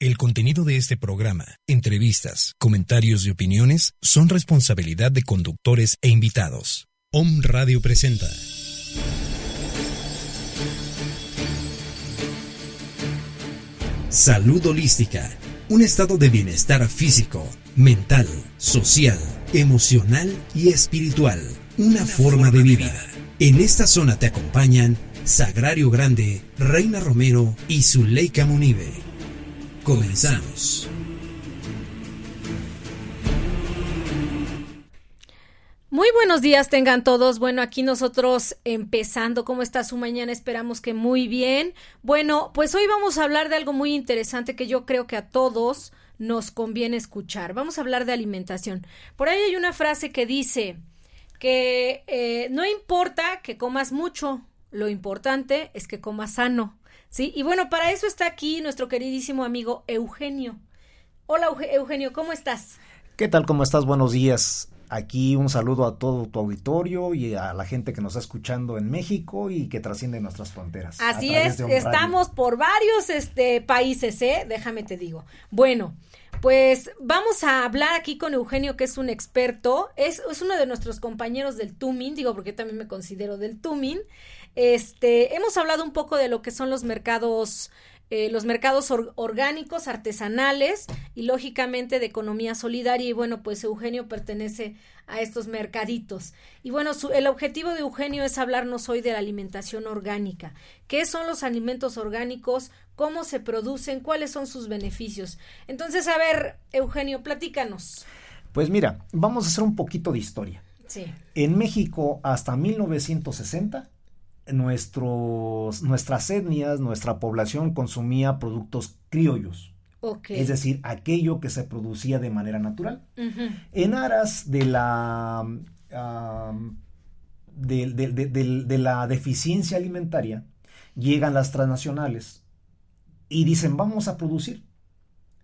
El contenido de este programa, entrevistas, comentarios y opiniones son responsabilidad de conductores e invitados. Om Radio presenta. Salud holística. Un estado de bienestar físico, mental, social, emocional y espiritual. Una, forma, de vida. En esta zona te acompañan Sagrario Grande, Reina Romero y Zuleika Munive. Comenzamos. Muy buenos días tengan todos. Bueno, aquí nosotros empezando. ¿Cómo está su mañana? Esperamos que muy bien. Bueno, pues hoy vamos a hablar de algo muy interesante que yo creo que a todos nos conviene escuchar. Vamos a hablar de alimentación. Por ahí hay una frase que dice que eh, no importa que comas mucho, lo importante es que comas sano. ¿Sí? Y bueno, para eso está aquí nuestro queridísimo amigo Eugenio. Hola Eugenio, ¿cómo estás? ¿Qué tal? ¿Cómo estás? Buenos días. Aquí un saludo a todo tu auditorio y a la gente que nos está escuchando en México y que trasciende nuestras fronteras. Así es, estamos por varios este, países, ¿eh? Déjame te digo. Bueno, pues vamos a hablar aquí con Eugenio, que es un experto, es, es uno de nuestros compañeros del Tumin, digo porque también me considero del Tumin. Este, hemos hablado un poco de lo que son los mercados eh, los mercados or orgánicos, artesanales y lógicamente de economía solidaria. Y bueno, pues Eugenio pertenece a estos mercaditos. Y bueno, su, el objetivo de Eugenio es hablarnos hoy de la alimentación orgánica. ¿Qué son los alimentos orgánicos? ¿Cómo se producen? ¿Cuáles son sus beneficios? Entonces, a ver, Eugenio, platícanos. Pues mira, vamos a hacer un poquito de historia. Sí. En México, hasta 1960, nuestros, nuestras etnias, nuestra población consumía productos criollos. Okay. Es decir, aquello que se producía de manera natural. Uh -huh. En aras de la, de, de, de, de, la deficiencia alimentaria, llegan las transnacionales y dicen, vamos a producir,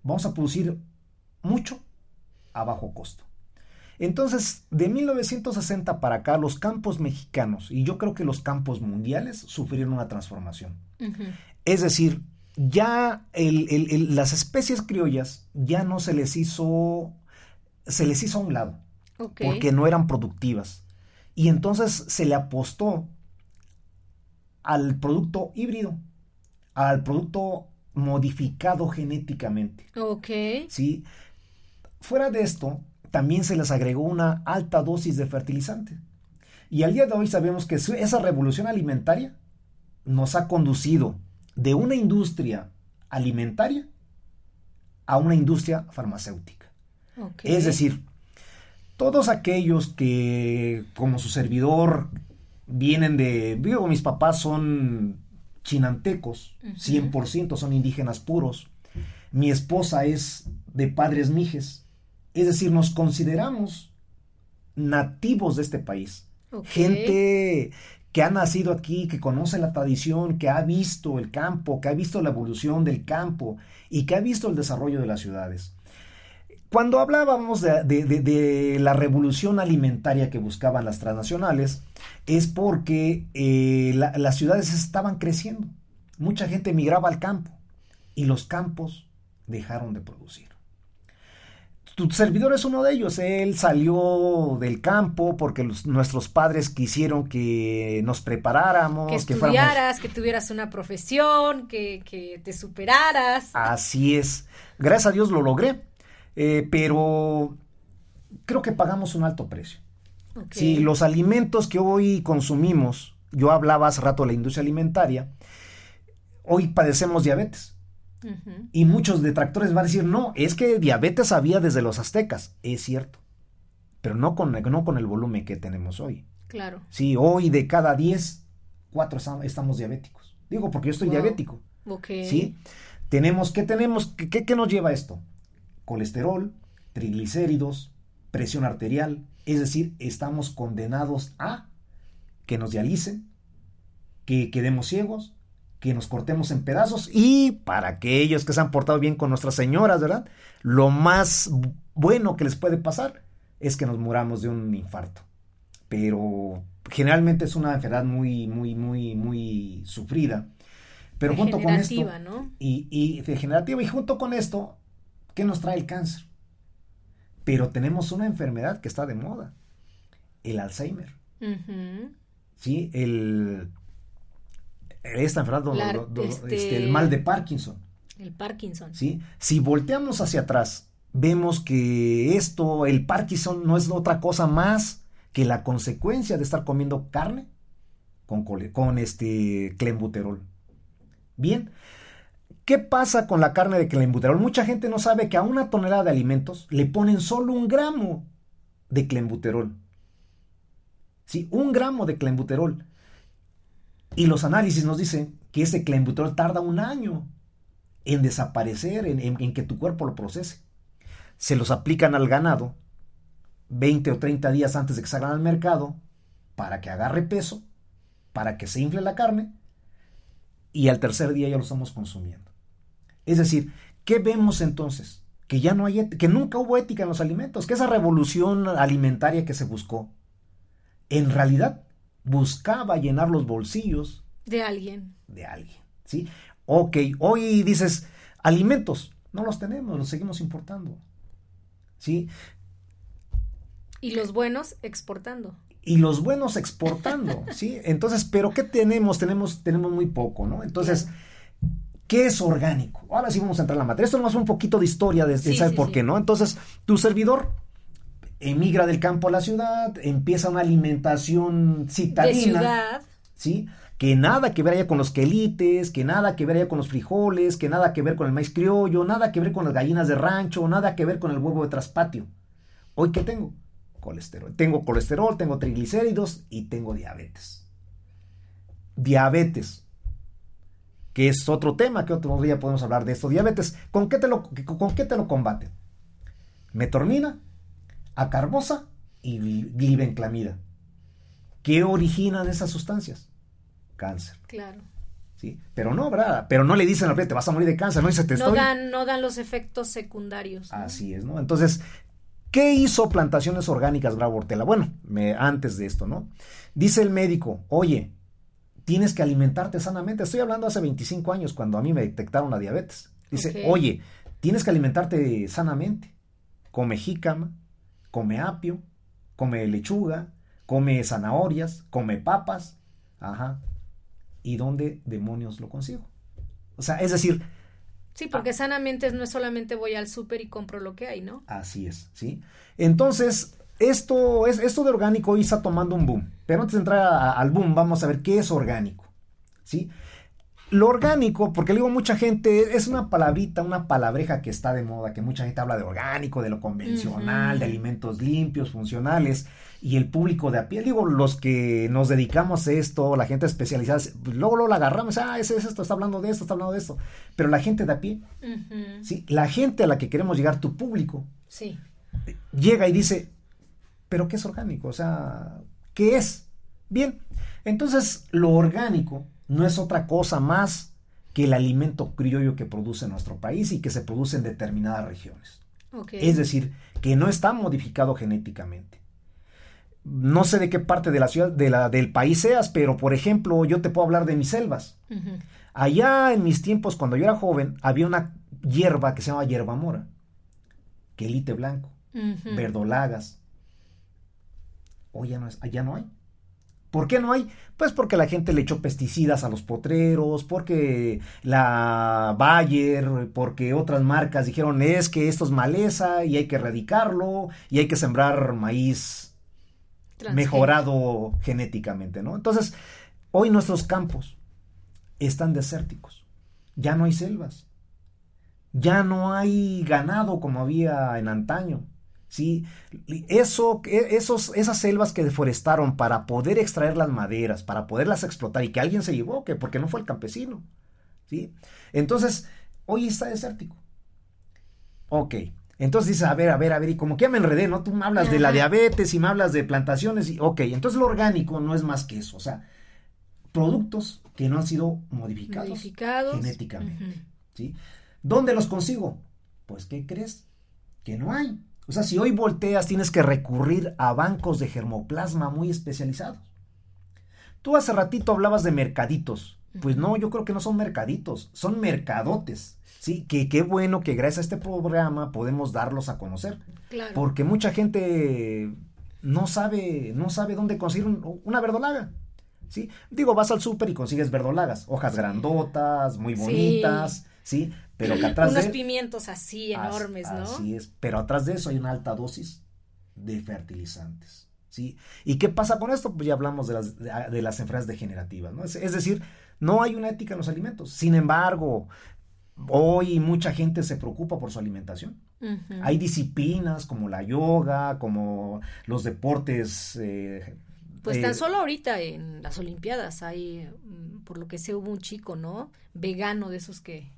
vamos a producir mucho a bajo costo. Entonces, de 1960 para acá, los campos mexicanos, y yo creo que los campos mundiales, sufrieron una transformación. Uh -huh. Es decir, ya el, el, el, las especies criollas ya no se les hizo, se les hizo a un lado, okay. porque no eran productivas. Y entonces se le apostó al producto híbrido, al producto modificado genéticamente. Ok. ¿Sí? Fuera de esto, también se les agregó una alta dosis de fertilizante. Y al día de hoy sabemos que esa revolución alimentaria nos ha conducido de una industria alimentaria a una industria farmacéutica. Okay. Es decir, todos aquellos que, como su servidor, vienen de, digo, mis papás son chinantecos, uh -huh. 100% son indígenas puros, mi esposa es de padres mijes, es decir, nos consideramos nativos de este país. Okay. Gente que ha nacido aquí, que conoce la tradición, que ha visto el campo, que ha visto la evolución del campo y que ha visto el desarrollo de las ciudades. Cuando hablábamos de, de, de, de la revolución alimentaria que buscaban las transnacionales, es porque eh, la, las ciudades estaban creciendo. Mucha gente migraba al campo y los campos dejaron de producir tu servidor es uno de ellos. Él salió del campo porque los, nuestros padres quisieron que nos preparáramos. Que estudiaras, que, fuéramos... que tuvieras una profesión, que, que, te superaras. Así es. Gracias a Dios lo logré. Eh, pero creo que pagamos un alto precio. Okay. Sí, los alimentos que hoy consumimos, yo hablaba hace rato de la industria alimentaria, hoy padecemos diabetes. Uh -huh. Y muchos detractores van a decir, no, es que diabetes había desde los aztecas. Es cierto, pero no con, no con el volumen que tenemos hoy. Claro. Sí, hoy de cada 10, 4 estamos diabéticos. Digo, porque yo estoy wow. diabético. Ok. Sí. Tenemos, ¿qué tenemos? ¿Qué, qué- qué nos lleva esto? Colesterol, triglicéridos, presión arterial, es decir, estamos condenados a que nos dialicen, que quedemos ciegos, que nos cortemos en pedazos y para aquellos que se han portado bien con nuestras señoras, ¿verdad? Lo más bueno que les puede pasar es que nos muramos de un infarto. Pero generalmente es una enfermedad muy, muy, muy, muy sufrida. Pero junto con esto, ¿no? y, y degenerativa, y junto con esto, ¿qué nos trae el cáncer? Pero tenemos una enfermedad que está de moda, el Alzheimer. ¿sí? El, esta enfermedad, La- do- do- este- este, el mal de Parkinson, El Parkinson. ¿sí? Si volteamos hacia atrás, vemos que esto, el Parkinson, no es otra cosa más que la consecuencia de estar comiendo carne con, con este clenbuterol. Bien, ¿qué pasa con la carne de clenbuterol? Mucha gente no sabe que a una tonelada de alimentos le ponen solo un gramo de clenbuterol. ¿sí? Un gramo de clenbuterol. Y los análisis nos dicen que ese clenbuterol tarda un año en desaparecer, en, que tu cuerpo lo procese. Se los aplican al ganado 20 o 30 días antes de que salgan al mercado para que agarre peso, para que se infle la carne y al tercer día ya lo estamos consumiendo. Es decir, ¿qué vemos entonces? Que ya no hay, que nunca hubo ética en los alimentos, que esa revolución alimentaria que se buscó, en realidad buscaba llenar los bolsillos De alguien. de alguien, ¿sí? Ok, hoy dices, alimentos, no los tenemos, los seguimos importando, ¿sí? Y los buenos exportando. Y los buenos exportando, ¿sí? Entonces, ¿pero qué tenemos? Tenemos, tenemos muy poco, ¿no? Entonces, ¿qué es orgánico? Ahora sí vamos a entrar en la materia. Esto nomás un poquito de historia, de, de Sí, saber sí, por sí. qué, ¿no? Entonces, tu servidor emigra del campo a la ciudad, empieza una alimentación De citadina. ciudad. ¿sí? Que nada que ver allá con los quelites, que nada que ver allá con los frijoles, que nada que ver con el maíz criollo, nada que ver con las gallinas de rancho, nada que ver con el huevo de traspatio. Hoy, ¿qué tengo? Colesterol. Tengo colesterol, tengo triglicéridos y tengo diabetes. Diabetes. Que es otro tema que otro día podemos hablar de esto. Diabetes, ¿con qué te lo, con qué te lo combaten? Metormina, acarbosa y gli- glibenclamida. ¿Qué originan esas sustancias? Cáncer, Claro. ¿sí? Pero no, ¿verdad? Pero no le dicen al te vas a morir de cáncer, no dice, te No estoy... dan, no dan los efectos secundarios. ¿no? Así es, ¿no? Entonces, ¿qué hizo Plantaciones Orgánicas Bravo Ortela? Bueno, me- antes de esto, ¿no? Dice el médico, oye, tienes que alimentarte sanamente. Estoy hablando hace 25 años, cuando a mí me detectaron la diabetes. Dice, oye, tienes que alimentarte sanamente. Come jícama, come apio, come lechuga, come zanahorias, come papas. Ajá. ¿Y dónde demonios lo consigo? O sea, es decir, Sí, porque sanamente no es solamente voy al súper y compro lo que hay, ¿no? Así es, ¿sí? Entonces, esto, es, esto de orgánico hoy está tomando un boom. Pero antes de entrar a- al boom, vamos a ver qué es orgánico, ¿sí? Lo orgánico, porque le digo mucha gente, es una palabrita, una palabreja que está de moda, que mucha gente habla de orgánico, de lo convencional, de alimentos limpios, funcionales, y el público de a pie, digo, los que nos dedicamos a esto, la gente especializada, pues, luego, luego la agarramos, ah, ese es esto, está hablando de esto, está hablando de esto, pero la gente de a pie. ¿sí? La gente a la que queremos llegar, tu público, Sí. llega y dice, pero ¿qué es orgánico? O sea, ¿qué es? Bien, entonces lo orgánico no es otra cosa más que el alimento criollo que produce nuestro país y que se produce en determinadas regiones. Es decir, que no está modificado genéticamente. No sé de qué parte de la ciudad, de la, del país seas, pero por ejemplo, yo te puedo hablar de mis selvas. Allá en mis tiempos, cuando yo era joven, había una hierba que se llama hierba mora, quelite blanco verdolagas. Hoy ya no, es, allá no hay. ¿Por qué no hay? Pues porque la gente le echó pesticidas a los potreros, porque la Bayer, porque otras marcas dijeron es que esto es maleza y hay que erradicarlo y hay que sembrar maíz mejorado genéticamente, ¿no? Entonces, hoy nuestros campos están desérticos. Ya no hay selvas. Ya no hay ganado como había en antaño. ¿Sí? Eso, e- esos, esas selvas que deforestaron para poder extraer las maderas, para poderlas explotar y que alguien se equivoque, porque no fue el campesino. ¿sí? Entonces, hoy está desértico. Ok. Entonces dices, a ver, a ver, a ver, y como que ya me enredé, ¿no? Tú me hablas de la diabetes y me hablas de plantaciones, y ok, entonces lo orgánico no es más que eso, o sea, productos que no han sido modificados, Modificados. genéticamente. ¿sí? ¿Dónde los consigo? Pues, ¿qué crees? Que no hay. O sea, si hoy volteas, tienes que recurrir a bancos de germoplasma muy especializados. Tú hace ratito hablabas de mercaditos. Pues no, yo creo que no son mercaditos, son mercadotes. Sí, que qué bueno que gracias a este programa podemos darlos a conocer. Claro. Porque mucha gente no sabe, no sabe dónde conseguir un- una verdolaga. ¿Sí? Digo, vas al súper y consigues verdolagas, hojas grandotas, muy Sí. bonitas, ¿sí? Pero que atrás Unos de pimientos así As- enormes, ¿no? Así es, pero atrás de eso hay una alta dosis de fertilizantes, ¿sí? ¿Y qué pasa con esto? Pues ya hablamos de las, de, de las enfermedades degenerativas, ¿no? Es, es decir, no hay una ética en los alimentos. Sin embargo, hoy mucha gente se preocupa por su alimentación. Hay disciplinas como la yoga, como los deportes... eh, Pues eh, tan solo ahorita en las Olimpiadas hay, mm, por lo que sé, hubo un chico, ¿no? Vegano de esos que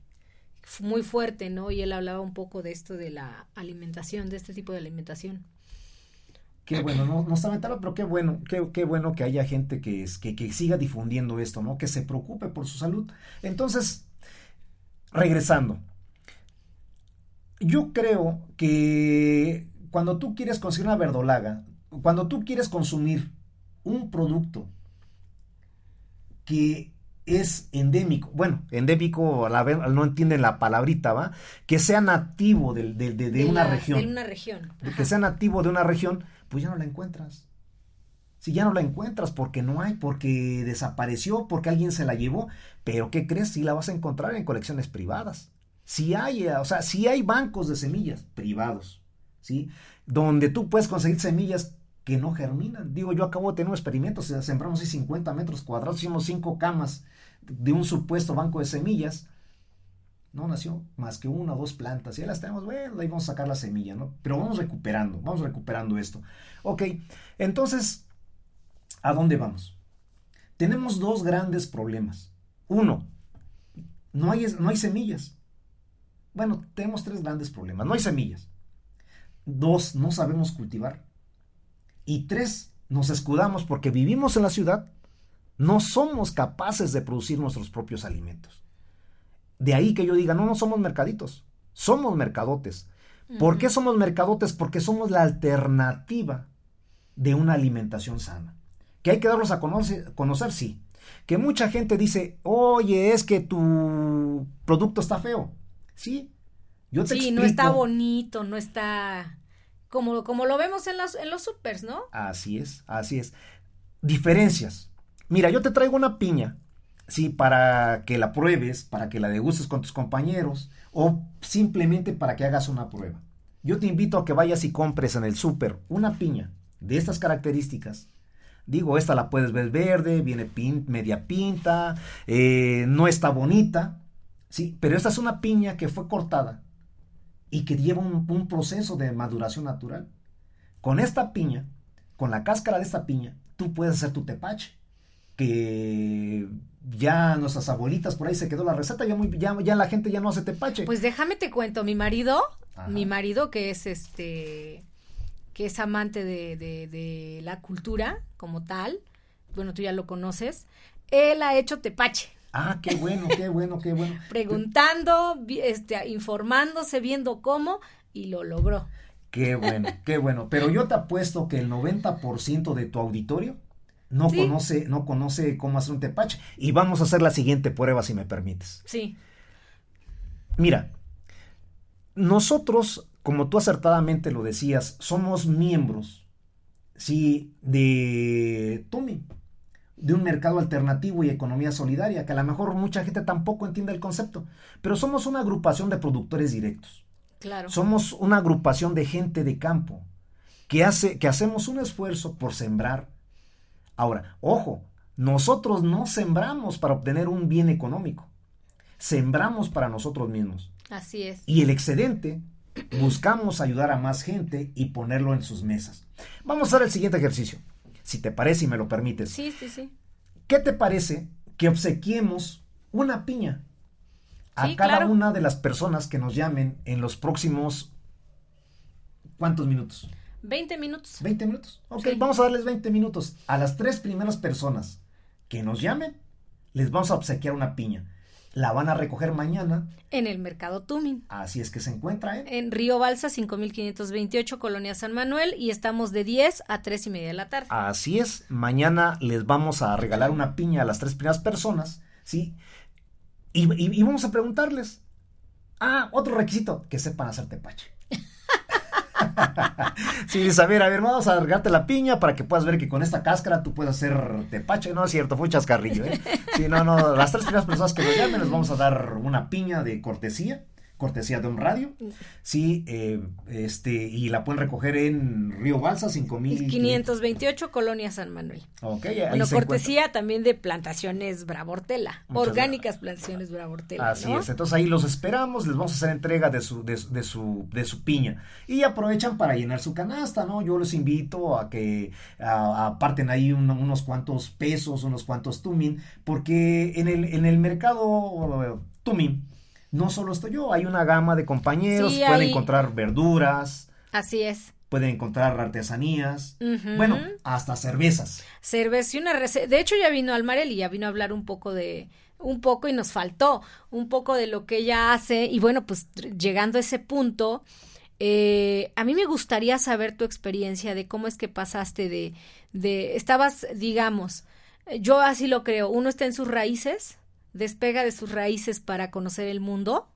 muy fuerte, ¿no? Y él hablaba un poco de esto de la alimentación, de este tipo de alimentación. Qué bueno, no, no mental, pero qué bueno, qué, qué bueno que haya gente que, es, que, que siga difundiendo esto, ¿no? Que se preocupe por su salud. Entonces, regresando, yo creo que cuando tú quieres conseguir una verdolaga, cuando tú quieres consumir un producto que es endémico, bueno, endémico, la no entienden la palabrita, ¿va? Que sea nativo de, de una región De una región. que sea nativo de una región, pues ya no la encuentras. Si ya no la encuentras porque no hay, porque desapareció, porque alguien se la llevó, pero ¿qué crees? Si la vas a encontrar en colecciones privadas. Si hay, eh, o sea, si hay bancos de semillas privados, ¿sí? Donde tú puedes conseguir semillas que no germinan. Digo, yo acabo de tener un experimento, sembramos ahí 50 metros cuadrados, hicimos cinco camas de un supuesto banco de semillas, no nació más que una o dos plantas. Ya las tenemos, bueno, ahí vamos a sacar la semilla, ¿no? Pero vamos recuperando, vamos recuperando esto. Ok, entonces, ¿a dónde vamos? Tenemos dos grandes problemas. Uno, no hay, no hay semillas. Bueno, tenemos tres grandes problemas. No hay semillas. Dos, no sabemos cultivar. Y tres, nos escudamos porque vivimos en la ciudad, no somos capaces de producir nuestros propios alimentos. De ahí que yo diga, no, no somos mercaditos, somos mercadotes. ¿Por qué somos mercadotes? Porque somos la alternativa de una alimentación sana. Que hay que darlos a conocer, conocer, sí. Que mucha gente dice, oye, es que tu producto está feo. Sí, yo te Sí, explico. no está bonito, no está como, como lo vemos en los, en los supers, ¿no? Así es, así es. Diferencias. Mira, yo te traigo una piña, sí, para que la pruebes, para que la degustes con tus compañeros o simplemente para que hagas una prueba. Yo te invito a que vayas y compres en el súper una piña de estas características. Digo, esta la puedes ver verde, viene media pinta, eh, no está bonita, sí, pero esta es una piña que fue cortada y que lleva un, un proceso de maduración natural. Con esta piña, con la cáscara de esta piña, tú puedes hacer tu tepache. Que ya nuestras abuelitas por ahí se quedó la receta, ya, muy, ya, ya la gente ya no hace tepache. Pues déjame te cuento, mi marido, Ajá. mi marido que es este, que es amante de, de, de la cultura como tal, bueno, tú ya lo conoces, él ha hecho tepache, ah, qué bueno, qué bueno, qué bueno. preguntando, este, informándose, viendo cómo, y lo logró. Qué bueno, qué bueno. Pero yo te apuesto que el 90% de tu auditorio no Sí. conoce, no conoce cómo hacer un tepache. Y vamos a hacer la siguiente prueba, si me permites. Sí, Mira, nosotros, como tú acertadamente lo decías, somos miembros, sí, de TUMI, de un mercado alternativo y economía solidaria, que a lo mejor mucha gente tampoco entiende el concepto, pero somos una agrupación de productores directos. claro. Somos una agrupación de gente de campo que hace que hacemos un esfuerzo por sembrar. Ahora, ojo, nosotros no sembramos para obtener un bien económico. Sembramos para nosotros mismos. Así es. Y el excedente buscamos ayudar a más gente y ponerlo en sus mesas. Vamos a hacer el siguiente ejercicio, si te parece y me lo permites. Sí, sí, sí. ¿Qué te parece que obsequiemos una piña a Sí, cada claro. una de las personas que nos llamen en los próximos... ¿Cuántos minutos? 20 minutos. 20 minutos. Ok, Sí. vamos a darles 20 minutos. A las tres primeras personas que nos llamen, les vamos a obsequiar una piña. La van a recoger mañana. En el Mercado Tumin. Así es que se encuentra en... En Río Balsa, 5528, Colonia San Manuel. Y estamos de 10 a 3 y media de la tarde. Así es, mañana les vamos a regalar una piña a las tres primeras personas, ¿sí? Y, y- y vamos a preguntarles. Ah, otro requisito, que sepan hacer tepache. Sí, dice, a ver, a ver, vamos a regarte la piña para que puedas ver que con esta cáscara tú puedes hacer tepache. No es cierto, fue un chascarrillo, ¿eh? Sí, no, no, las tres primeras personas que nos llamen les vamos a dar una piña de cortesía, cortesía de un radio, sí, eh, este, y la pueden recoger en Río Balsa, 5000. 528, Colonia San Manuel. Ok, ahí Bueno, se cortesía también de plantaciones Bravortela. Muchas orgánicas plantaciones Bravortela. Así ¿no? es, entonces ahí los esperamos, les vamos a hacer entrega de su, de, su- de su, de su piña. Y aprovechan para llenar su canasta, ¿no? Yo les invito a que aparten ahí un- unos cuantos pesos, unos cuantos tumin, porque en el, en el mercado tumin no solo estoy yo, hay una gama de compañeros, Sí, pueden hay- encontrar verduras, Así es. pueden encontrar artesanías, bueno, hasta cervezas. cerveza y una receta. De hecho, ya vino Almarel y ya vino a hablar un poco de, un poco y nos faltó un poco de lo que ella hace. Y bueno, pues llegando a ese punto, eh, a mí me gustaría saber tu experiencia de cómo es que pasaste de, de, estabas, digamos, yo así lo creo, uno está en sus raíces, despega de sus raíces para conocer el mundo.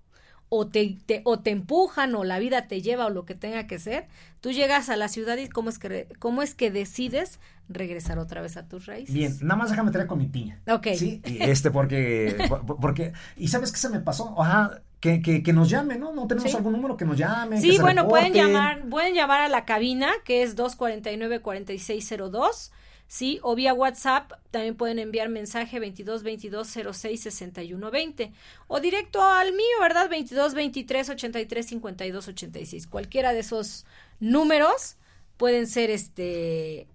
O te, te- o te empujan o la vida te lleva o lo que tenga que ser, tú llegas a la ciudad y cómo es que, cómo es que decides regresar otra vez a tus raíces. Bien, nada más déjame traer con mi piña. Ok. Sí, este porque, por- porque, y sabes qué se me pasó, ajá, que, que, que nos llamen, ¿no? No tenemos Sí. algún número que nos llame. que Sí, se bueno, pueden llamar, pueden llamar a la cabina que es 249-4602, sí, o vía WhatsApp también pueden enviar mensaje 22 22 06 61 20 o directo al mío, ¿verdad? 22 23 83 52 86. Cualquiera de esos números pueden ser este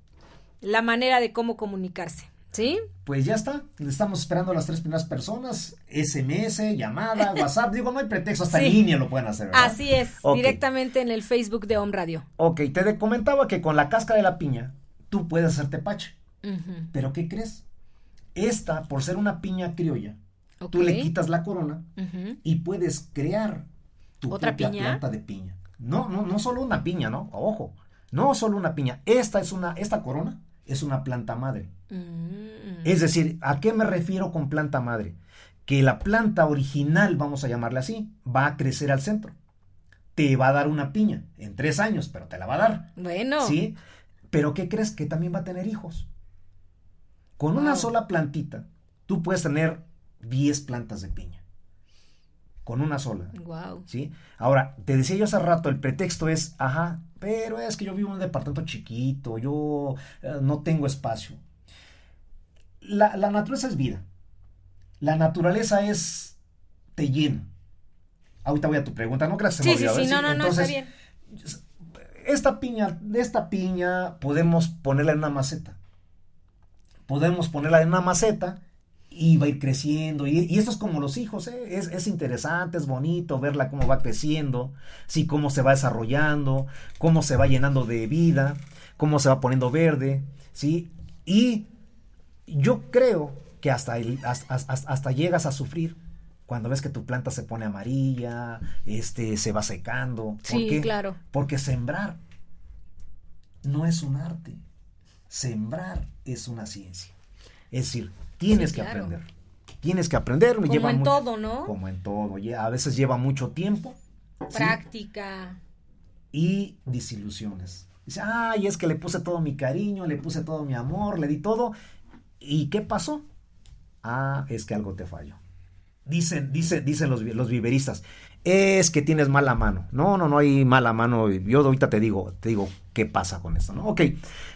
la manera de cómo comunicarse, ¿sí? Pues ya está, le estamos esperando a las tres primeras personas, SMS, llamada, WhatsApp, digo, no hay pretexto, hasta Sí. en línea lo pueden hacer, ¿verdad? Así es, directamente en el Facebook de Home Radio. Ok, te comentaba que con la cáscara de la piña tú puedes hacer tepache, Ujú. pero ¿qué crees? Esta, por ser una piña criolla, tú le quitas la corona y puedes crear tu ¿Otra propia piña? planta de piña. No, no, no solo una piña, ¿no? Ojo, no solo una piña. Esta es una, esta corona es una planta madre. Mm. Es decir, ¿a qué me refiero con planta madre? Que la planta original, vamos a llamarla así, va a crecer al centro. Te va a dar una piña en tres años, pero te la va a dar. Bueno, ¿Sí? Pero ¿qué crees? Que también va a tener hijos. Con una sola plantita, tú puedes tener 10 plantas de piña. Con una sola. wow. ¿Sí? Ahora, te decía yo hace rato, el pretexto es, ajá, pero es que yo vivo en un departamento chiquito, yo eh, no tengo espacio. La, la naturaleza es vida. La naturaleza es, te llena. Ahorita voy a tu pregunta, no creas que se me Sí, sí, olvidó, sí, ¿eh? no, no, no, está entonces, bien. Esta piña, esta piña podemos ponerla en una maceta. Podemos ponerla en una maceta y va a ir creciendo. Y, y esto es como los hijos, ¿eh? es, es interesante, es bonito verla cómo va creciendo, sí, cómo se va desarrollando, cómo se va llenando de vida, cómo se va poniendo verde, sí. Y yo creo que hasta- hasta llegas a sufrir cuando ves que tu planta se pone amarilla, este, se va secando. ¿Por Sí, qué? claro. Porque sembrar no es un arte. Sembrar es una ciencia. Es decir, tienes Sí, que claro. aprender. Tienes que aprender. Como lleva en mucho- todo, ¿no? Como en todo. A veces lleva mucho tiempo. ¿sí? Práctica. y desilusiones. Dice, ay, es que le puse todo mi cariño, le puse todo mi amor, le di todo. ¿Y qué pasó? Ah, es que algo te falló. Dicen, dicen, dicen los, los viveristas, es que tienes mala mano. No, no, no hay mala mano. Yo ahorita te digo, te digo qué pasa con esto, ¿no? Ok,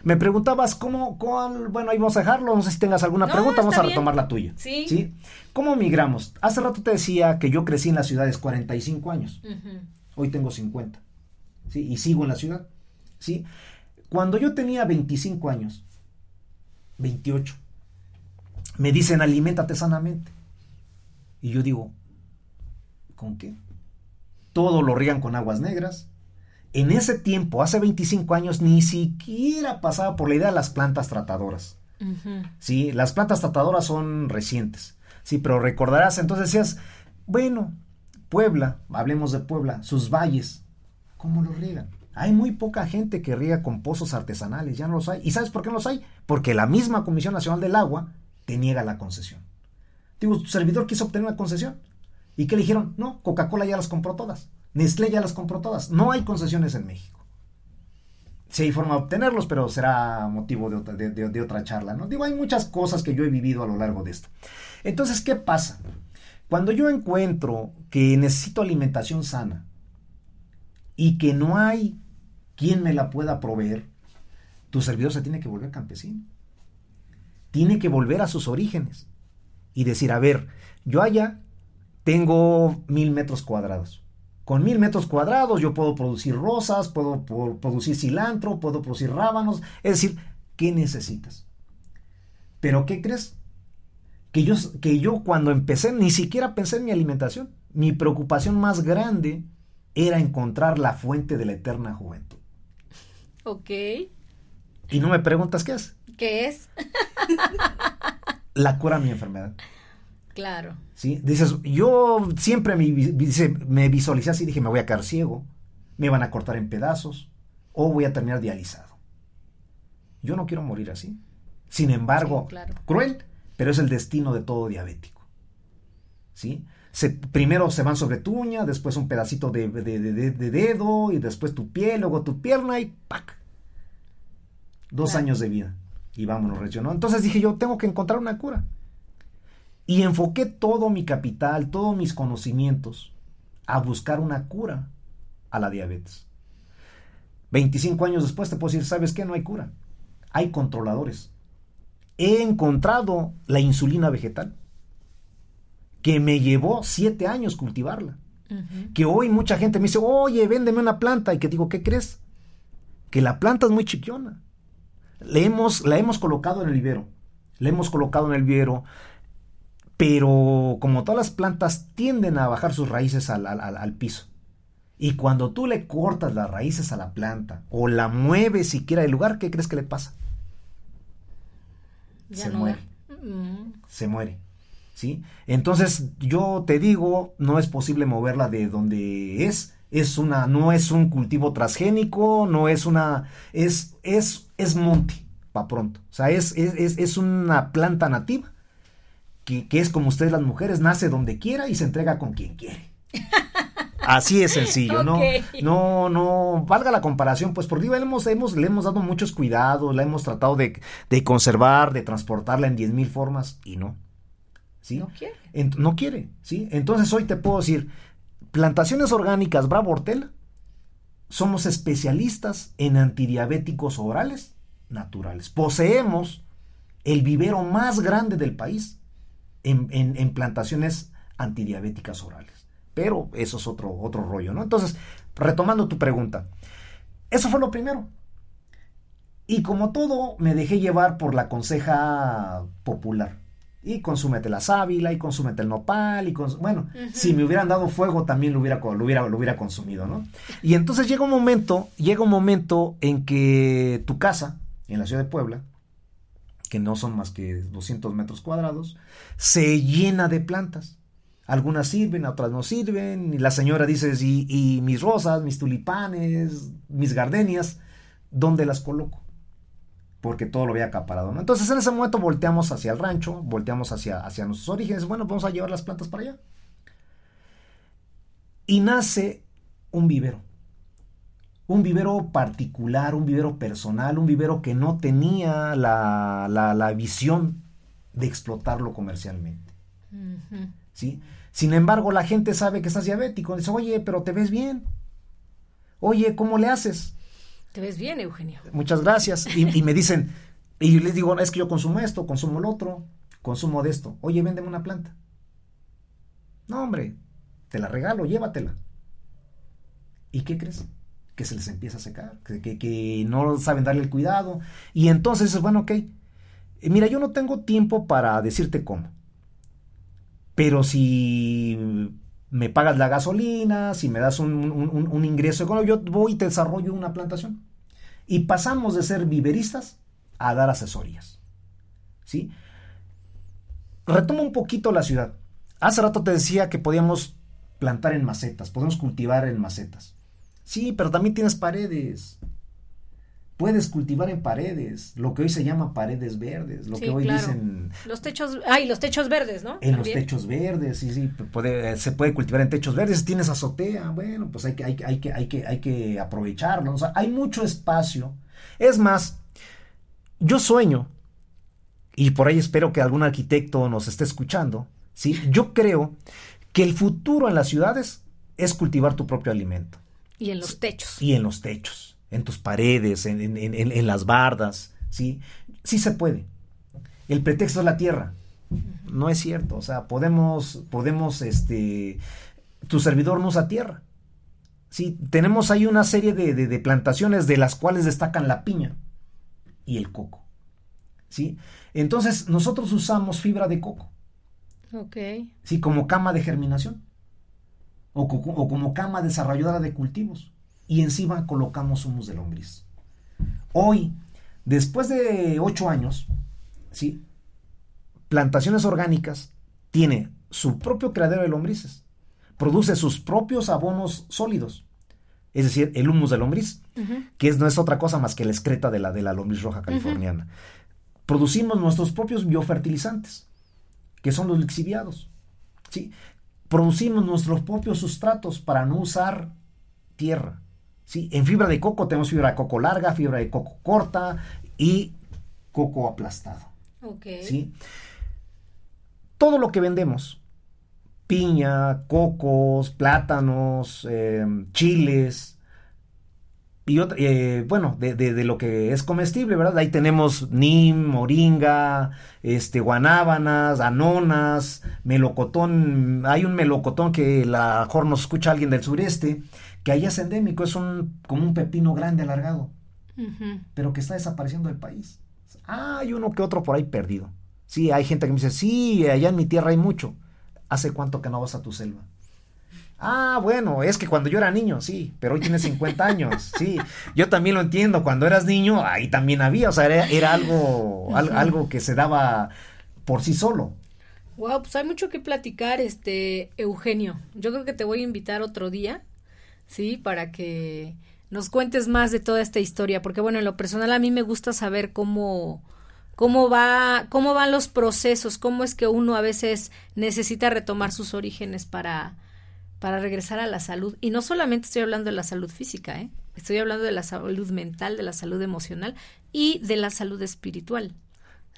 me preguntabas cómo, cuál, bueno, ahí vamos a dejarlo, no sé si tengas alguna No, pregunta, vamos a bien. retomar la tuya. Sí. ¿Sí? ¿Cómo migramos? Hace rato te decía que yo crecí en las ciudades 45 años hoy tengo 50, ¿sí? Y sigo en la ciudad, ¿sí? Cuando yo tenía 25 años, 28, me dicen aliméntate sanamente. Y yo digo, ¿Con qué? Todo lo riegan con aguas negras. En ese tiempo, hace 25 años, ni siquiera pasaba por la idea de las plantas tratadoras. Sí, las plantas tratadoras son recientes. Sí, pero recordarás, entonces decías, bueno, Puebla, hablemos de Puebla, sus valles, ¿cómo los riegan? Hay muy poca gente que riega con pozos artesanales, ya no los hay. ¿Y sabes por qué no los hay? Porque la misma Comisión Nacional del Agua te niega la concesión. Digo, tu servidor quiso obtener una concesión. ¿Y qué le dijeron? No, Coca-Cola ya las compró todas. Nestlé ya las compró todas. No hay concesiones en México. Sí hay forma de obtenerlos, pero será motivo de otra, de otra charla, ¿no? Digo, hay muchas cosas que yo he vivido a lo largo de esto. Entonces, ¿qué pasa? Cuando yo encuentro que necesito alimentación sana y que no hay quien me la pueda proveer, tu servidor se tiene que volver campesino. Tiene que volver a sus orígenes y decir, a ver, yo allá tengo mil metros cuadrados. Con mil metros cuadrados yo puedo producir rosas, puedo, producir cilantro, puedo producir rábanos. Es decir, ¿qué necesitas? Pero ¿qué crees? Que yo, que yo cuando empecé ni siquiera pensé en mi alimentación. Mi preocupación más grande era encontrar la fuente de la eterna juventud. Ok. Y no me preguntas qué es. ¿Qué es? la cura a mi enfermedad. Claro. ¿Sí? Dices, yo siempre me, me visualicé así, dije, me voy a quedar ciego, me van a cortar en pedazos, o voy a terminar dializado. Yo no quiero morir así. Sin embargo, cruel, pero es el destino de todo diabético. ¿Sí? primero se van sobre tu uña, después un pedacito de, dedo, y después tu piel, luego tu pierna y ¡pac! Dos años de vida. Y vámonos, ¿no? Entonces dije yo, tengo que encontrar una cura. Y enfoqué todo mi capital, todos mis conocimientos a buscar una cura a la diabetes. 25 años después te puedo decir, ¿sabes qué? No hay cura. Hay controladores. He encontrado la insulina vegetal que me llevó siete años cultivarla. Que hoy mucha gente me dice, oye, véndeme una planta. Y que digo, ¿qué crees? Que la planta es muy chiquiona. Le hemos, la hemos colocado en el vivero. La hemos colocado en el vivero. Pero como todas las plantas tienden a bajar sus raíces al, al piso. Y cuando tú le cortas las raíces a la planta o la mueves siquiera del lugar, ¿qué crees que le pasa? se muere. Mm. Se muere. ¿sí? Entonces, yo te digo, no es posible moverla de donde es. Es una, no es un cultivo transgénico, no es una, es, es, es monte, para pronto. O sea, es, es, es una planta nativa, que, que, es como ustedes las mujeres, nace donde quiera y se entrega con quien quiere. Así es sencillo, ¿no? No, no, valga la comparación, pues por digo, le hemos, hemos, le hemos dado muchos cuidados, la hemos tratado de, de conservar, de transportarla en diez mil formas, y no. No quiere. no quiere, ¿sí? Entonces hoy te puedo decir, plantaciones orgánicas Bravo Hortela, somos especialistas en antidiabéticos orales naturales. Poseemos el vivero más grande del país en, plantaciones antidiabéticas orales. Pero eso es otro, otro rollo, ¿no? Entonces, retomando tu pregunta, eso fue lo primero. Y como todo, me dejé llevar por la conseja popular y consúmete la sábila y consúmete el nopal y bueno, si me hubieran dado fuego también lo hubiera, lo hubiera, lo hubiera consumido, ¿no? Y entonces llega un momento, llega un momento en que tu casa, en la ciudad de Puebla, que no son más que 200 metros cuadrados, se llena de plantas. Algunas sirven, otras no sirven, y la señora dice, y, y mis rosas, mis tulipanes, mis gardenias, ¿dónde las coloco? Porque todo lo había acaparado. ¿no? Entonces en ese momento volteamos hacia el rancho, volteamos hacia, hacia nuestros orígenes, bueno, vamos a llevar las plantas para allá. Y nace un vivero. Un vivero particular, un vivero personal, un vivero que no tenía la, la, visión de explotarlo comercialmente. ¿Sí? Sin embargo, la gente sabe que estás diabético. Dice, oye, pero te ves bien. Oye, ¿cómo le haces? Te ves bien, Eugenio. Muchas gracias. Y, me dicen, y les digo, es que yo consumo esto, consumo el otro, consumo de esto. Oye, véndeme una planta. No, hombre, te la regalo, llévatela. ¿Y qué crees? Que se les empieza a secar, que, que, no saben darle el cuidado. Y entonces, bueno, ok. Mira, yo no tengo tiempo para decirte cómo. Pero si me pagas la gasolina, si me das un, un, ingreso económico, yo voy y te desarrollo una plantación. Y pasamos de ser viveristas a dar asesorías. ¿Sí? Retomo un poquito la ciudad. Hace rato te decía que podíamos plantar en macetas, podemos cultivar en macetas. Sí, pero también tienes paredes. Puedes cultivar en paredes, lo que hoy se llama paredes verdes, lo que hoy dicen... Los techos, ay, los techos verdes, ¿no? En los techos verdes, sí, sí, puede, se puede cultivar en techos verdes. Tienes azotea, bueno, pues hay que, hay, hay que, hay que, hay que aprovecharlo. O sea, hay mucho espacio. Es más, yo sueño, y por ahí espero que algún arquitecto nos esté escuchando, ¿sí? Yo creo que el futuro en las ciudades es cultivar tu propio alimento. Y en los techos. Y en los techos en tus paredes, en, las bardas, ¿sí? Sí se puede. El pretexto es la tierra. No es cierto, o sea, podemos, podemos, este, tu servidor no usa tierra. Sí, tenemos ahí una serie de, plantaciones de las cuales destacan la piña y el coco. ¿Sí? Entonces, nosotros usamos fibra de coco. Ok. Sí, como cama de germinación. O, o como cama desarrolladora de cultivos y encima colocamos humus de lombriz. Hoy, después de ocho años, ¿sí? Plantaciones Orgánicas tiene su propio criadero de lombrices, produce sus propios abonos sólidos, es decir, el humus de lombriz, que no es otra cosa más que la excreta de la, de la lombriz roja californiana. Producimos nuestros propios biofertilizantes, que son los lixiviados. ¿sí? Producimos nuestros propios sustratos para no usar tierra. ¿Sí? En fibra de coco tenemos fibra de coco larga, fibra de coco corta y coco aplastado. ¿sí? Todo lo que vendemos, piña, cocos, plátanos, em, chiles, y eh, bueno, de, lo que es comestible, ¿verdad? Ahí tenemos nim, moringa, este, guanábanas, anonas, melocotón. Hay un melocotón que la mejor nos escucha alguien del sureste, que allá es endémico, es un, como un pepino grande alargado, pero que está desapareciendo del país. Ah, hay uno que otro por ahí perdido. Sí, hay gente que me dice, sí, allá en mi tierra hay mucho. ¿Hace cuánto que no vas a tu selva? Ah, bueno, es que cuando yo era niño, sí, pero hoy tienes 50 años, sí. Yo también lo entiendo, cuando eras niño, ahí también había, o sea, era, algo, algo que se daba por sí solo. Wow, pues hay mucho que platicar, este, Eugenio. Yo creo que te voy a invitar otro día ¿sí? Para que nos cuentes más de toda esta historia, porque bueno, en lo personal a mí me gusta saber cómo cómo va cómo van los procesos, cómo es que uno a veces necesita retomar sus orígenes para para regresar a la salud y no solamente estoy hablando de la salud física, ¿eh? Estoy hablando de la salud mental, de la salud emocional y de la salud espiritual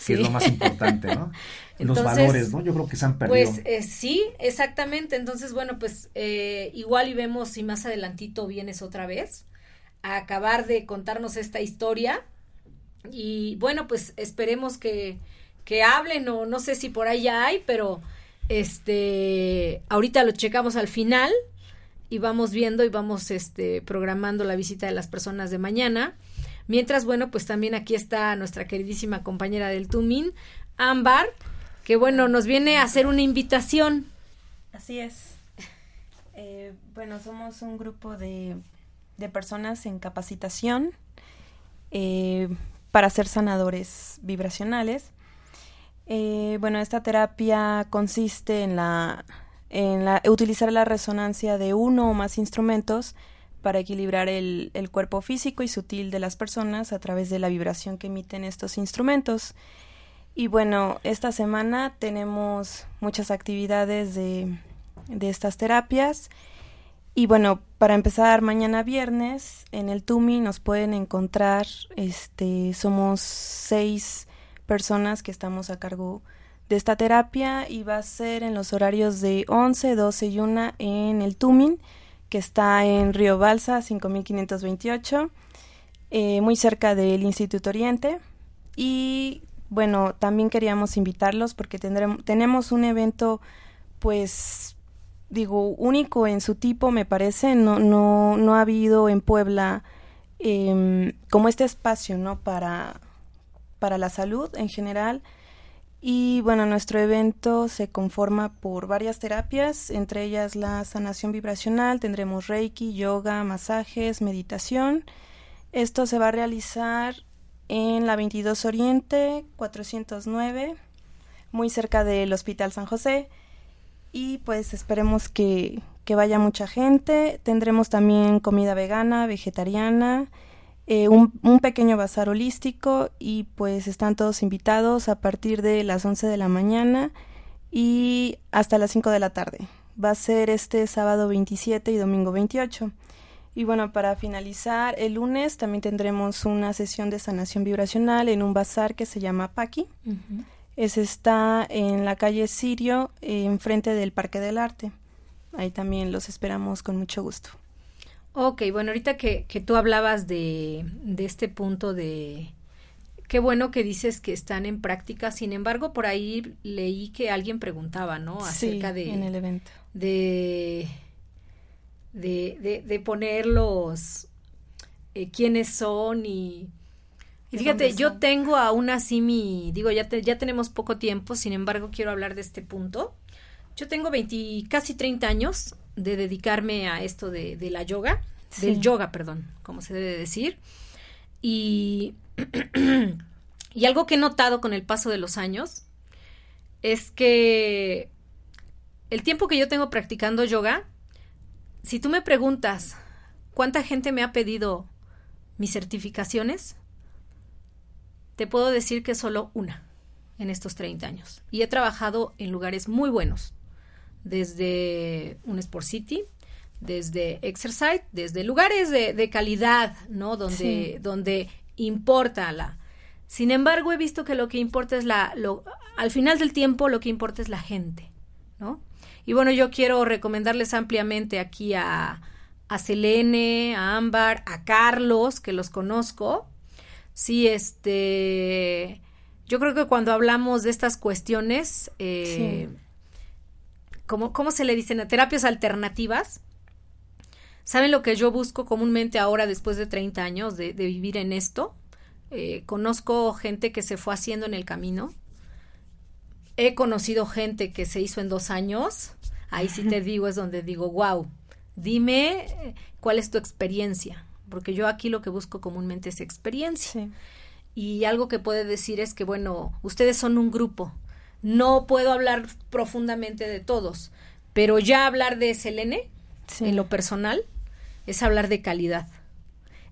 que es lo más importante, ¿no? Los valores, ¿no? Yo creo que se han perdido. Pues eh, sí, exactamente. Entonces, bueno, pues eh, igual y vemos si más adelantito vienes otra vez a acabar de contarnos esta historia. Y bueno, pues esperemos que, que hablen o no sé si por ahí ya hay, pero este, ahorita lo checamos al final y vamos viendo y vamos este, programando la visita de las personas de mañana. Mientras, bueno, pues también aquí está nuestra queridísima compañera del Tumín, Ámbar, que bueno, nos viene a hacer una invitación. Así es. Eh, bueno, somos un grupo de, de personas en capacitación eh, para ser sanadores vibracionales. Eh, bueno, esta terapia consiste en la en la, utilizar la resonancia de uno o más instrumentos para equilibrar el, cuerpo físico y sutil de las personas a través de la vibración que emiten estos instrumentos. Y bueno, esta semana tenemos muchas actividades de, estas terapias. Y bueno, para empezar, mañana viernes en el TUMI nos pueden encontrar, este, somos seis personas que estamos a cargo de esta terapia y va a ser en los horarios de 11, 12 y 1 en el TUMIN que está en Río Balsa, 5528, eh, muy cerca del Instituto Oriente. Y bueno, también queríamos invitarlos porque tendremos, tenemos un evento, pues, digo, único en su tipo, me parece. No, no, no ha habido en Puebla em, como este espacio, ¿no? Para, para la salud en general. Y bueno, nuestro evento se conforma por varias terapias, entre ellas la sanación vibracional, tendremos reiki, yoga, masajes, meditación. Esto se va a realizar en la 22 Oriente 409, muy cerca del Hospital San José. Y pues esperemos que, que vaya mucha gente. Tendremos también comida vegana, vegetariana eh, un, pequeño bazar holístico y pues están todos invitados a partir de las 11 de la mañana y hasta las 5 de la tarde. Va a ser este sábado 27 y domingo 28. Y bueno, para finalizar, el lunes también tendremos una sesión de sanación vibracional en un bazar que se llama Paqui. Ese está en la calle Sirio, enfrente del Parque del Arte. Ahí también los esperamos con mucho gusto. Ok, bueno, ahorita que, que tú hablabas de, de este punto de... Qué bueno que dices que están en práctica, sin embargo, por ahí leí que alguien preguntaba, ¿no? Acerca de... en el evento. De, de, de, ponerlos, eh, quiénes son y... Y fíjate, yo tengo aún así mi, digo, ya, ya tenemos poco tiempo, sin embargo, quiero hablar de este punto. Yo tengo 20, casi 30 años de dedicarme a esto de, de la yoga, del yoga, perdón, como se debe decir. Y, y algo que he notado con el paso de los años es que el tiempo que yo tengo practicando yoga, si tú me preguntas cuánta gente me ha pedido mis certificaciones, te puedo decir que solo una en estos 30 años. Y he trabajado en lugares muy buenos desde un Sport City, desde Exercise, desde lugares de, calidad, ¿no? Donde, donde importa la. Sin embargo, he visto que lo que importa es la. Lo, al final del tiempo, lo que importa es la gente, ¿no? Y bueno, yo quiero recomendarles ampliamente aquí a, a Selene, a Ámbar, a Carlos, que los conozco. Sí, este. Yo creo que cuando hablamos de estas cuestiones, eh, ¿cómo, se le dicen? Terapias alternativas. ¿Saben lo que yo busco comúnmente ahora después de 30 años de, vivir en esto? Eh, conozco gente que se fue haciendo en el camino. He conocido gente que se hizo en dos años. Ahí sí te digo, es donde digo, wow, dime eh, cuál es tu experiencia. Porque yo aquí lo que busco comúnmente es experiencia. Y algo que puede decir es que, bueno, ustedes son un grupo no puedo hablar profundamente de todos, pero ya hablar de Selene en lo personal es hablar de calidad.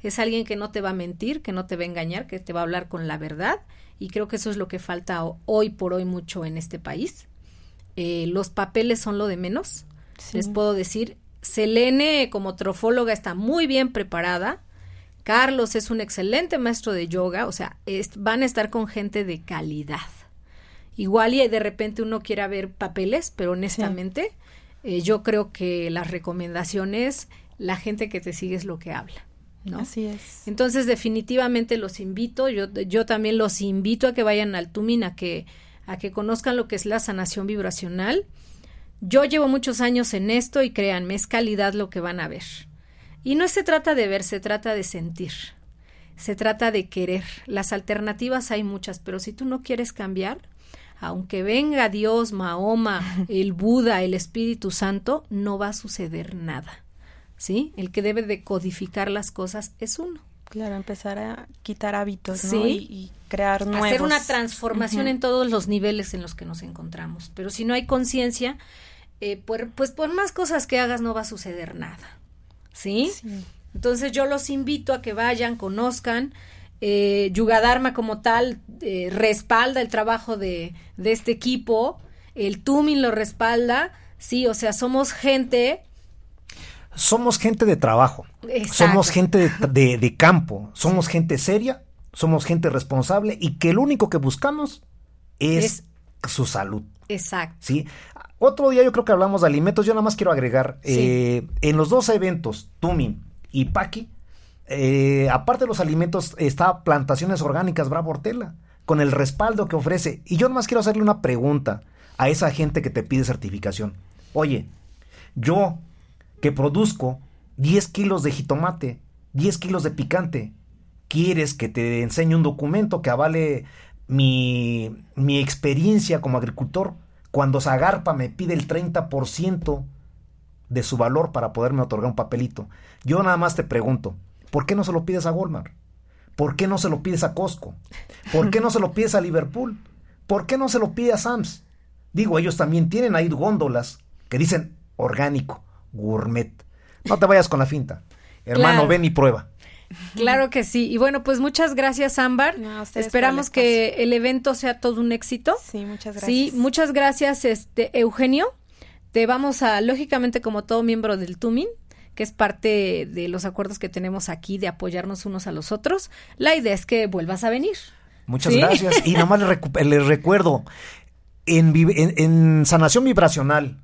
Es alguien que no te va a mentir, que no te va a engañar, que te va a hablar con la verdad y creo que eso es lo que falta hoy por hoy mucho en este país. Eh, los papeles son lo de menos. Les puedo decir, Selene como trofóloga está muy bien preparada. Carlos es un excelente maestro de yoga, o sea, van a estar con gente de calidad. Igual y de repente uno quiera ver papeles, pero honestamente eh, yo creo que las recomendaciones, la gente que te sigue es lo que habla. ¿no? Así es. Entonces, definitivamente los invito, yo, yo también los invito a que vayan al Tumin, a que, a que conozcan lo que es la sanación vibracional. Yo llevo muchos años en esto y créanme, es calidad lo que van a ver. Y no se trata de ver, se trata de sentir. Se trata de querer. Las alternativas hay muchas, pero si tú no quieres cambiar, aunque venga Dios, Mahoma, el Buda, el Espíritu Santo, no va a suceder nada. ¿Sí? El que debe de codificar las cosas es uno. Claro, empezar a quitar hábitos ¿no? y, crear nuevos. Hacer una transformación en todos los niveles en los que nos encontramos. Pero si no hay conciencia, eh, pues por más cosas que hagas no va a suceder nada. ¿Sí? sí. Entonces yo los invito a que vayan, conozcan, eh, Yugadharma como tal eh, respalda el trabajo de, de, este equipo, el Tumin lo respalda, sí, o sea, somos gente... Somos gente de trabajo, somos gente de, de, campo, somos gente seria, somos gente responsable y que lo único que buscamos es, su salud. Exacto. ¿sí? Otro día yo creo que hablamos de alimentos, yo nada más quiero agregar, eh, en los dos eventos, Tumin y Paki, eh, aparte de los alimentos, está Plantaciones Orgánicas Bravo Hortela, con el respaldo que ofrece. Y yo nomás quiero hacerle una pregunta a esa gente que te pide certificación. Oye, yo que produzco 10 kilos de jitomate, 10 kilos de picante, ¿quieres que te enseñe un documento que avale mi, mi experiencia como agricultor cuando Zagarpa me pide el 30% de su valor para poderme otorgar un papelito. Yo nada más te pregunto, ¿por qué no se lo pides a Walmart? ¿Por qué no se lo pides a Costco? ¿Por qué no se lo pides a Liverpool? ¿Por qué no se lo pides a Sams? Digo, ellos también tienen ahí góndolas que dicen orgánico, gourmet. No te vayas con la finta. Hermano, Claro. ven y prueba. Claro que sí. Y bueno, pues muchas gracias, Ámbar. No, Esperamos que el evento sea todo un éxito. Sí, muchas gracias. Sí, muchas gracias, este Eugenio. Te vamos a, lógicamente, como todo miembro del TUMIN, que es parte de los acuerdos que tenemos aquí de apoyarnos unos a los otros. La idea es que vuelvas a venir. Muchas Sí. gracias. Y les, recu- les recuerdo, en, en- en sanación vibracional,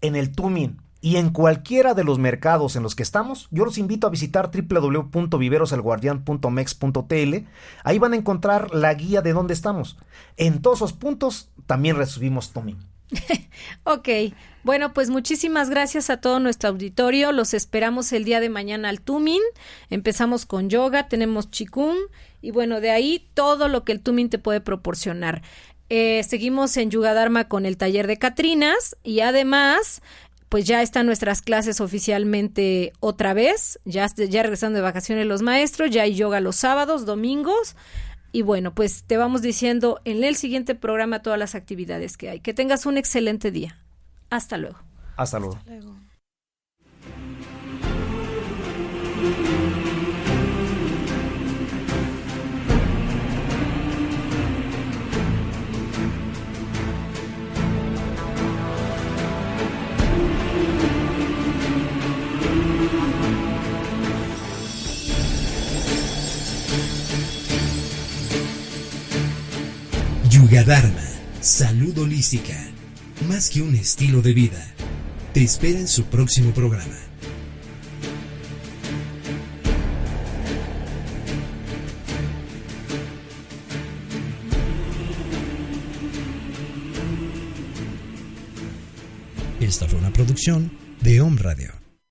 en el Tumin y en cualquiera de los mercados en los que estamos, yo los invito a visitar www.viveroselguardian.mex.tl. Ahí van a encontrar la guía de dónde estamos. En todos esos puntos también recibimos Tumin. Ok, bueno, pues muchísimas gracias a todo nuestro auditorio. Los esperamos el día de mañana al Tumin. Empezamos con yoga, tenemos chikung y bueno, de ahí todo lo que el Tumin te puede proporcionar. Eh, seguimos en Yuga Dharma con el taller de Catrinas y además pues ya están nuestras clases oficialmente otra vez, ya, ya regresando de vacaciones los maestros, ya hay yoga los sábados, domingos, y bueno, pues te vamos diciendo en el siguiente programa todas las actividades que hay. Que tengas un excelente día. Hasta luego. Hasta luego. Luego. Yuga Dharma, salud holística, más que un estilo de vida. Te espera en su próximo programa. Esta fue una producción de Home Radio.